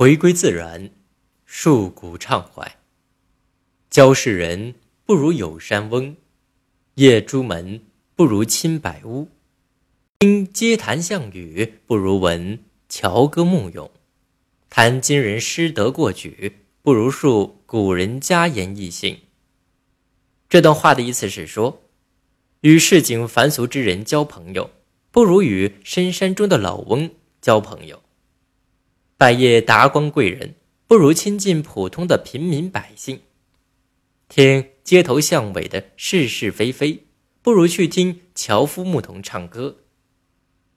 回归自然，树谷畅怀。教世人不如有山翁，夜朱门不如亲百屋。听街谈项羽，不如闻樵歌暮咏。谈今人失德过举，不如述古人佳言异行。这段话的意思是说，与市井凡俗之人交朋友，不如与深山中的老翁交朋友。拜谒达官贵人，不如亲近普通的平民百姓；听街头巷尾的是是非非，不如去听樵夫牧童唱歌；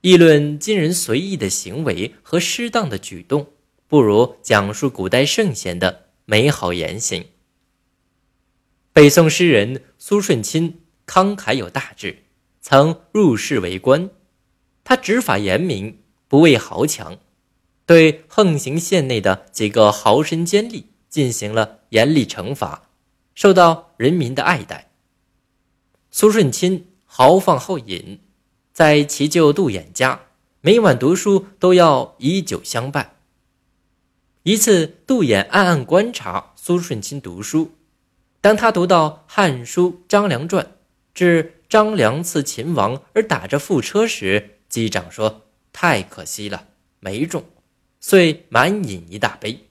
议论今人随意的行为和失当的举动，不如讲述古代圣贤的美好言行。北宋诗人苏舜钦慷慨有大志，曾入仕为官，他执法严明，不畏豪强。对横行县内的几个豪绅奸吏进行了严厉惩罚，受到人民的爱戴。苏舜钦豪放好饮，在其舅杜衍家，每晚读书都要以酒相伴。一次，杜衍暗暗观察苏舜钦读书，当他读到《汉书·张良传》至张良刺秦王而打着副车时，击掌说：“太可惜了，没中。”遂满饮一大杯，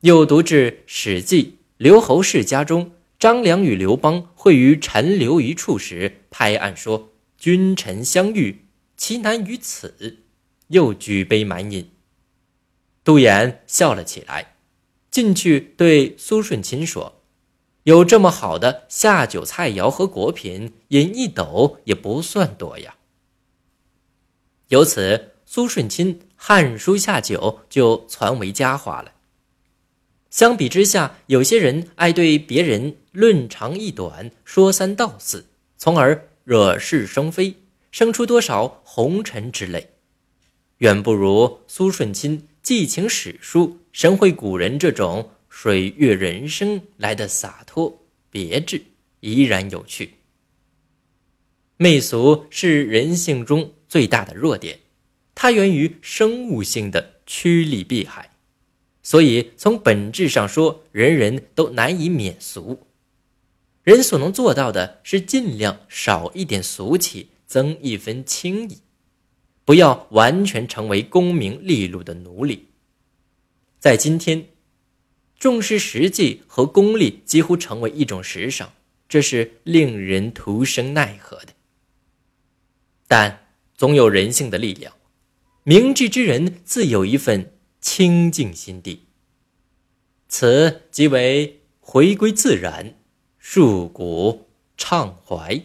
又读至《史记·刘侯世家》中，张良与刘邦会于陈留一处时，拍案说：“君臣相遇，其难于此。”又举杯满饮。杜衍笑了起来，进去对苏舜钦说：“有这么好的下酒菜肴和果品，饮一斗也不算多呀。”由此，苏舜钦。汉书下酒就传为佳话了。相比之下，有些人爱对别人论长议短、说三道四，从而惹是生非，生出多少红尘之类，远不如苏舜钦寄情史书、神会古人这种水月人生来的洒脱别致，怡然有趣。媚俗是人性中最大的弱点。它源于生物性的趋利避害，所以从本质上说，人人都难以免俗。人所能做到的是尽量少一点俗气，增一分清逸，不要完全成为功名利禄的奴隶。在今天，重视实际和功利几乎成为一种时尚，这是令人徒生奈何的。但总有人性的力量。明智之人自有一份清净心地，此即为回归自然，树谷畅怀。